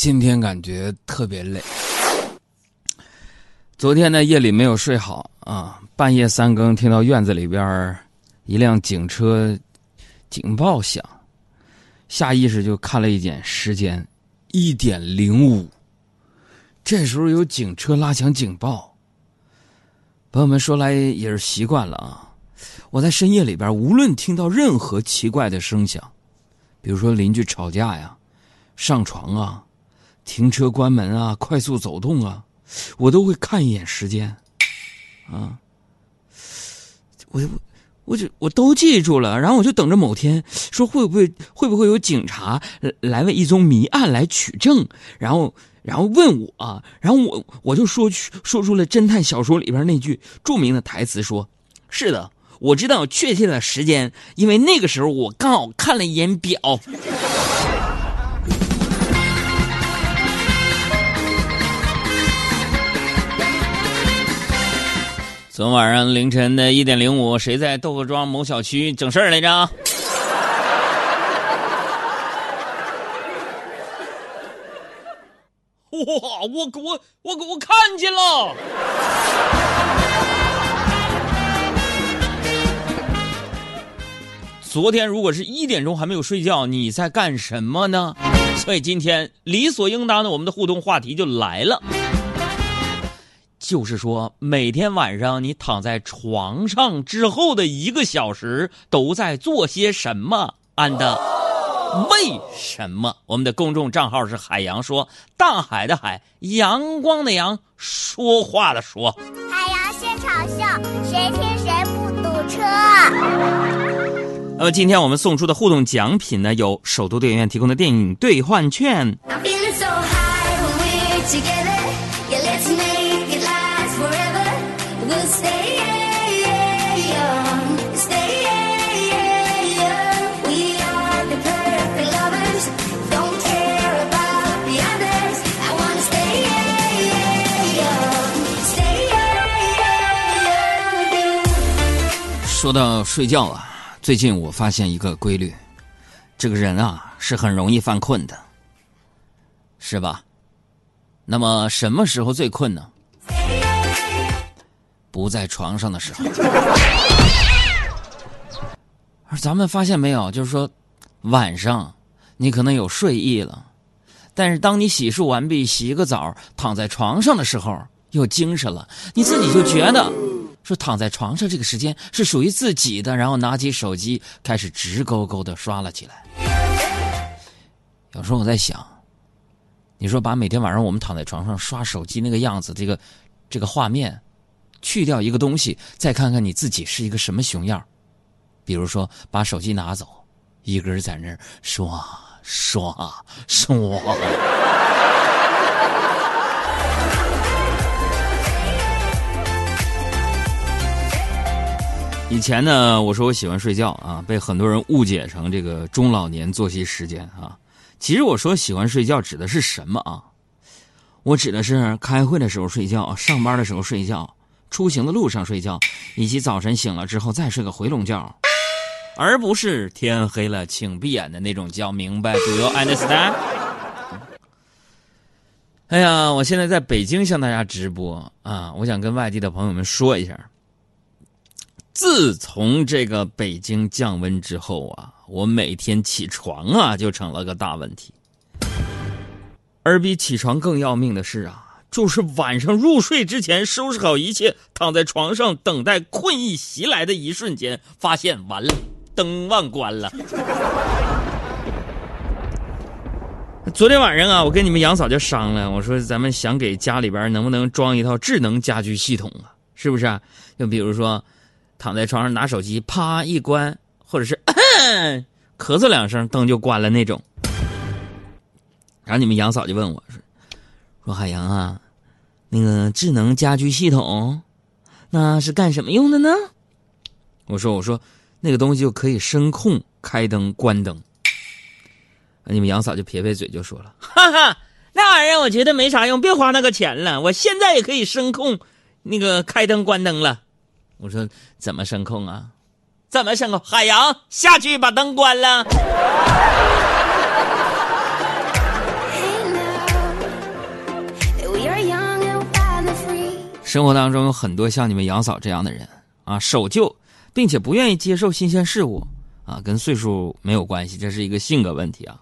今天感觉特别累。昨天呢夜里没有睡好啊，半夜三更听到院子里边一辆警车警报响，下意识就看了一眼时间，一点零五。这时候有警车拉响警报，朋友们说来也是习惯了啊。我在深夜里边，无论听到任何奇怪的声响，比如说邻居吵架呀、上床啊。停车关门啊，快速走动啊，我都会看一眼时间，啊，我我就我都记住了，然后我就等着某天说会不会会不会有警察来为一宗谜案来取证，然后然后问我，然后我我就说说出了侦探小说里边那句著名的台词，说是的，我知道确切的时间，因为那个时候我刚好看了一眼表。昨晚上凌晨的一点零五，谁在豆腐庄某小区整事儿来着？哇！我我我我看见了！昨天如果是一点钟还没有睡觉，你在干什么呢？所以今天理所应当的，我们的互动话题就来了。就是说，每天晚上你躺在床上之后的一个小时，都在做些什么？and 为什么？我们的公众账号是海洋说，大海的海，阳光的阳，说话的说。海洋现场秀，谁听谁不堵车。那么今天我们送出的互动奖品呢，有首都电影院提供的电影兑换券。说到睡觉啊，最近我发现一个规律，这个人啊是很容易犯困的，是吧？那么什么时候最困呢？不在床上的时候。而咱们发现没有，就是说晚上你可能有睡意了，但是当你洗漱完毕、洗个澡、躺在床上的时候，又精神了，你自己就觉得。说躺在床上这个时间是属于自己的，然后拿起手机开始直勾勾的刷了起来。有时候我在想，你说把每天晚上我们躺在床上刷手机那个样子，这个这个画面，去掉一个东西，再看看你自己是一个什么熊样比如说把手机拿走，一个人在那儿刷刷刷。以前呢，我说我喜欢睡觉啊，被很多人误解成这个中老年作息时间啊。其实我说喜欢睡觉指的是什么啊？我指的是开会的时候睡觉，上班的时候睡觉，出行的路上睡觉，以及早晨醒了之后再睡个回笼觉，而不是天黑了请闭眼的那种觉。明白？Do you understand？哎呀，我现在在北京向大家直播啊，我想跟外地的朋友们说一下。自从这个北京降温之后啊，我每天起床啊就成了个大问题。而比起床更要命的是啊，就是晚上入睡之前收拾好一切，躺在床上等待困意袭来的一瞬间，发现完了，灯忘关了。昨天晚上啊，我跟你们杨嫂就商量，我说咱们想给家里边能不能装一套智能家居系统啊？是不是啊？就比如说。躺在床上拿手机，啪一关，或者是 咳嗽两声，灯就关了那种。然后你们杨嫂就问我说：“说海洋啊，那个智能家居系统，那是干什么用的呢？”我说：“我说那个东西就可以声控开灯关灯。”你们杨嫂就撇撇嘴就说了：“ 哈哈，那玩意儿我觉得没啥用，别花那个钱了，我现在也可以声控那个开灯关灯了。”我说怎么声控啊？怎么声控？海洋下去把灯关了。生活当中有很多像你们杨嫂这样的人啊，守旧，并且不愿意接受新鲜事物啊，跟岁数没有关系，这是一个性格问题啊。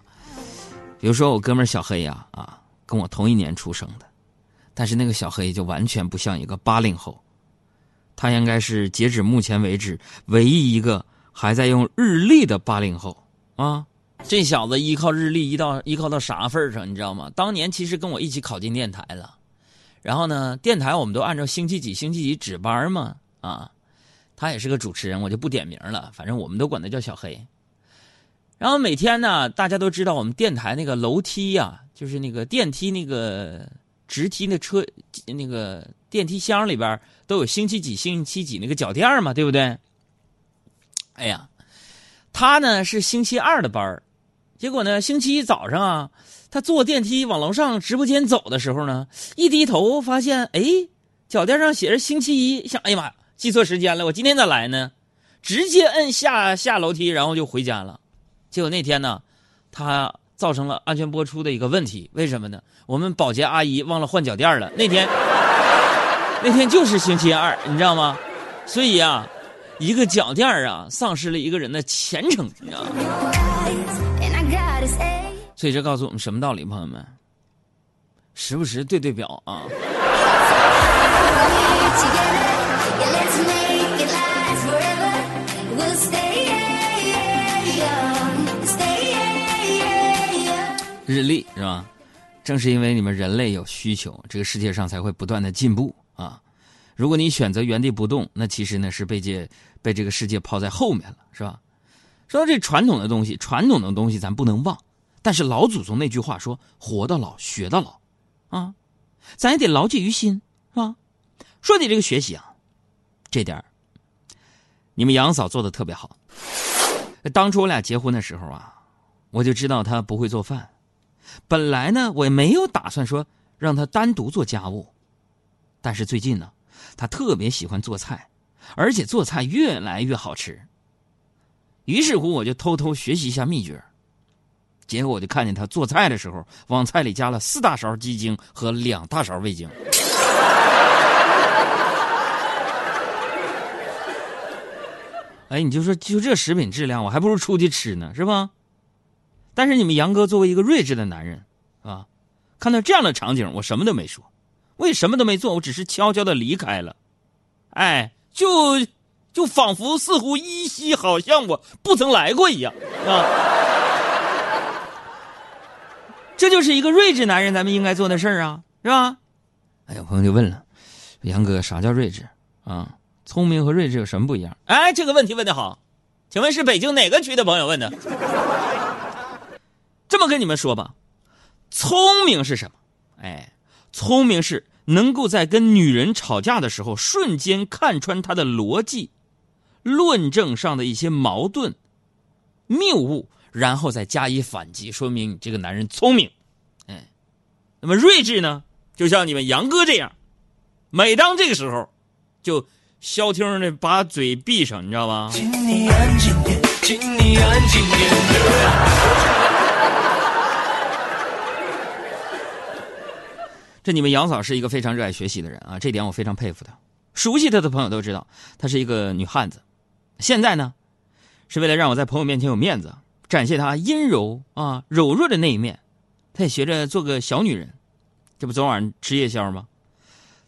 比如说我哥们小黑呀、啊，啊，跟我同一年出生的，但是那个小黑就完全不像一个八零后。他应该是截止目前为止唯一一个还在用日历的八零后啊。这小子依靠日历依到依靠到啥份上，你知道吗？当年其实跟我一起考进电台了，然后呢，电台我们都按照星期几星期几值班嘛，啊，他也是个主持人，我就不点名了，反正我们都管他叫小黑。然后每天呢，大家都知道我们电台那个楼梯呀，就是那个电梯那个直梯那车那个电梯箱里边都有星期几星期几那个脚垫嘛，对不对？哎呀，他呢是星期二的班结果呢，星期一早上啊，他坐电梯往楼上直播间走的时候呢，一低头发现，哎，脚垫上写着星期一，想，哎呀妈呀，记错时间了，我今天咋来呢？直接摁下下楼梯，然后就回家了。结果那天呢，他造成了安全播出的一个问题，为什么呢？我们保洁阿姨忘了换脚垫了。那天，那天就是星期二，你知道吗？所以啊，一个脚垫啊，丧失了一个人的前程，你知道吗？所以这告诉我们什么道理，朋友们？时不时对对表啊！正是因为你们人类有需求，这个世界上才会不断的进步啊！如果你选择原地不动，那其实呢是被这被这个世界抛在后面了，是吧？说到这传统的东西，传统的东西咱不能忘。但是老祖宗那句话说：“活到老，学到老。”啊，咱也得牢记于心，是吧？说起这个学习啊，这点你们杨嫂做的特别好。当初我俩结婚的时候啊，我就知道她不会做饭。本来呢，我也没有打算说让他单独做家务。但是最近呢，他特别喜欢做菜，而且做菜越来越好吃。于是乎，我就偷偷学习一下秘诀。结果我就看见他做菜的时候，往菜里加了四大勺鸡精和两大勺味精。哎，你就说就这食品质量，我还不如出去吃呢，是吧？但是你们杨哥作为一个睿智的男人，啊，看到这样的场景，我什么都没说，我也什么都没做，我只是悄悄的离开了。哎，就就仿佛似乎依稀好像我不曾来过一样，啊。这就是一个睿智男人咱们应该做的事儿啊，是吧？哎，有朋友就问了，杨哥，啥叫睿智啊？聪明和睿智有什么不一样？哎，这个问题问的好，请问是北京哪个区的朋友问的？这么跟你们说吧，聪明是什么？哎，聪明是能够在跟女人吵架的时候，瞬间看穿她的逻辑、论证上的一些矛盾、谬误。然后再加以反击，说明你这个男人聪明，哎，那么睿智呢？就像你们杨哥这样，每当这个时候，就消停的把嘴闭上，你知道吗？请你安静点，请你安静点。这你们杨嫂是一个非常热爱学习的人啊，这点我非常佩服她。熟悉她的朋友都知道，她是一个女汉子。现在呢，是为了让我在朋友面前有面子。展现她阴柔啊柔弱的那一面，她也学着做个小女人。这不昨晚吃夜宵吗？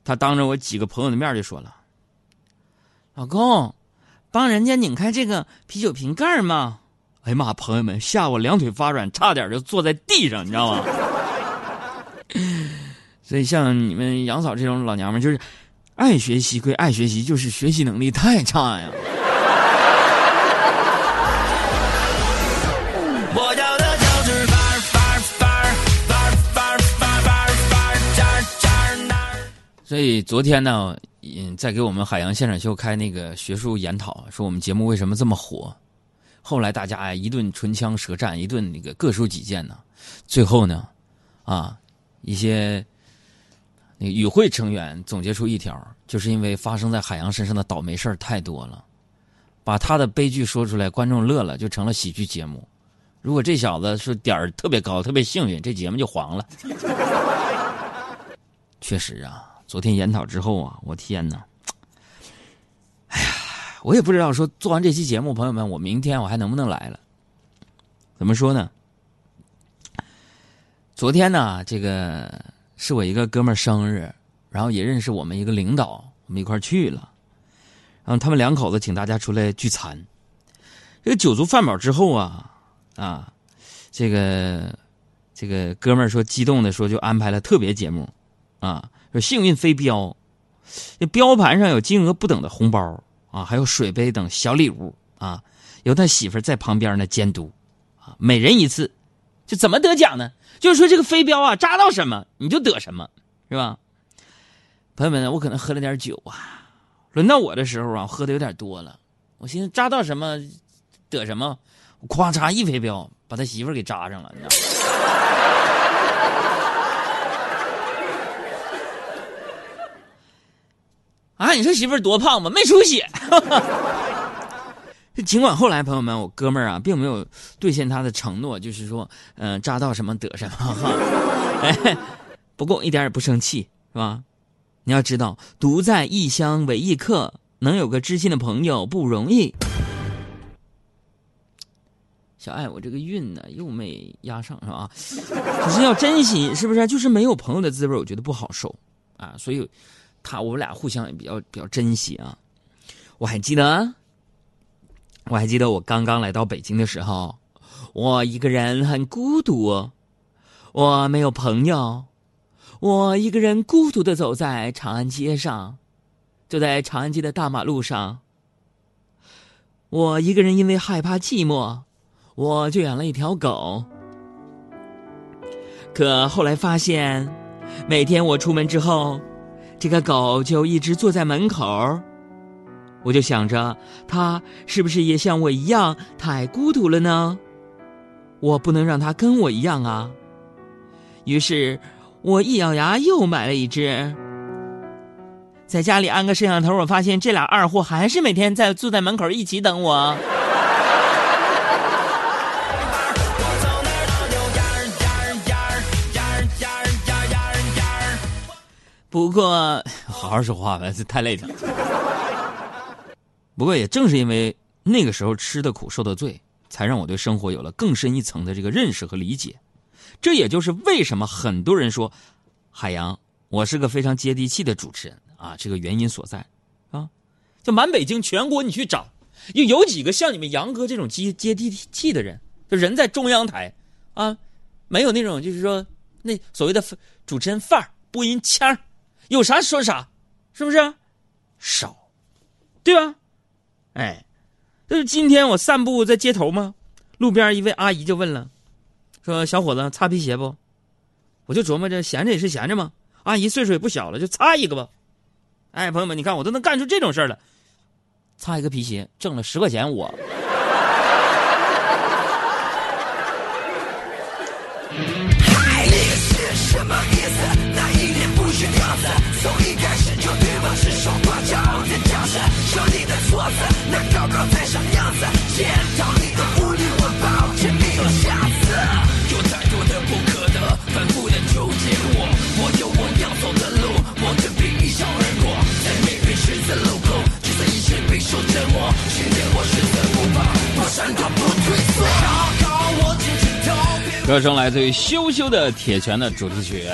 她当着我几个朋友的面就说了：“老公，帮人家拧开这个啤酒瓶盖嘛。”哎呀妈！朋友们吓我两腿发软，差点就坐在地上，你知道吗？所以像你们杨嫂这种老娘们，就是爱学习归爱学习，就是学习能力太差呀。所以昨天呢，嗯，在给我们海洋现场秀开那个学术研讨，说我们节目为什么这么火。后来大家哎一顿唇枪舌战，一顿那个各抒己见呢。最后呢，啊，一些那与会成员总结出一条，就是因为发生在海洋身上的倒霉事儿太多了，把他的悲剧说出来，观众乐了，就成了喜剧节目。如果这小子是点儿特别高，特别幸运，这节目就黄了。确实啊。昨天研讨之后啊，我天哪！哎呀，我也不知道说做完这期节目，朋友们，我明天我还能不能来了？怎么说呢？昨天呢，这个是我一个哥们儿生日，然后也认识我们一个领导，我们一块儿去了。然后他们两口子请大家出来聚餐。这个酒足饭饱之后啊，啊，这个这个哥们儿说激动的说就安排了特别节目，啊，说幸运飞镖，这标盘上有金额不等的红包啊，还有水杯等小礼物啊，由他媳妇在旁边呢监督，啊，每人一次，就怎么得奖呢？就是说这个飞镖啊扎到什么你就得什么，是吧？朋友们，我可能喝了点酒啊，轮到我的时候啊，喝的有点多了，我寻思扎到什么。得什么？咵嚓一飞镖，把他媳妇给扎上了，你知道 啊，你说媳妇多胖吧？没出血。尽管后来朋友们，我哥们儿啊，并没有兑现他的承诺，就是说，嗯，扎到什么得什么。哎，不过一点也不生气，是吧？你要知道，独在异乡为异客，能有个知心的朋友不容易。小爱，我这个运呢又没压上，是吧？可是要珍惜，是不是？就是没有朋友的滋味，我觉得不好受啊。所以，他我们俩互相也比较比较珍惜啊。我还记得，我还记得我刚刚来到北京的时候，我一个人很孤独，我没有朋友，我一个人孤独的走在长安街上，走在长安街的大马路上，我一个人因为害怕寂寞。我就养了一条狗，可后来发现，每天我出门之后，这个狗就一直坐在门口。我就想着，他是不是也像我一样太孤独了呢？我不能让他跟我一样啊！于是，我一咬牙又买了一只。在家里安个摄像头，我发现这俩二货还是每天在坐在门口一起等我。不过，好好说话吧，这太累了。不过，也正是因为那个时候吃的苦、受的罪，才让我对生活有了更深一层的这个认识和理解。这也就是为什么很多人说，海洋，我是个非常接地气的主持人啊，这个原因所在啊。就满北京、全国你去找，又有几个像你们杨哥这种接接地气的人？就人在中央台啊，没有那种就是说那所谓的主持人范儿、播音腔儿。有啥说啥，是不是？少，对吧？哎，就是今天我散步在街头吗，路边一位阿姨就问了，说：“小伙子，擦皮鞋不？”我就琢磨着，闲着也是闲着嘛。阿姨岁数也不小了，就擦一个吧。哎，朋友们，你看我都能干出这种事儿了，擦一个皮鞋挣了十块钱，我。歌声来自于羞羞的铁拳的主题曲。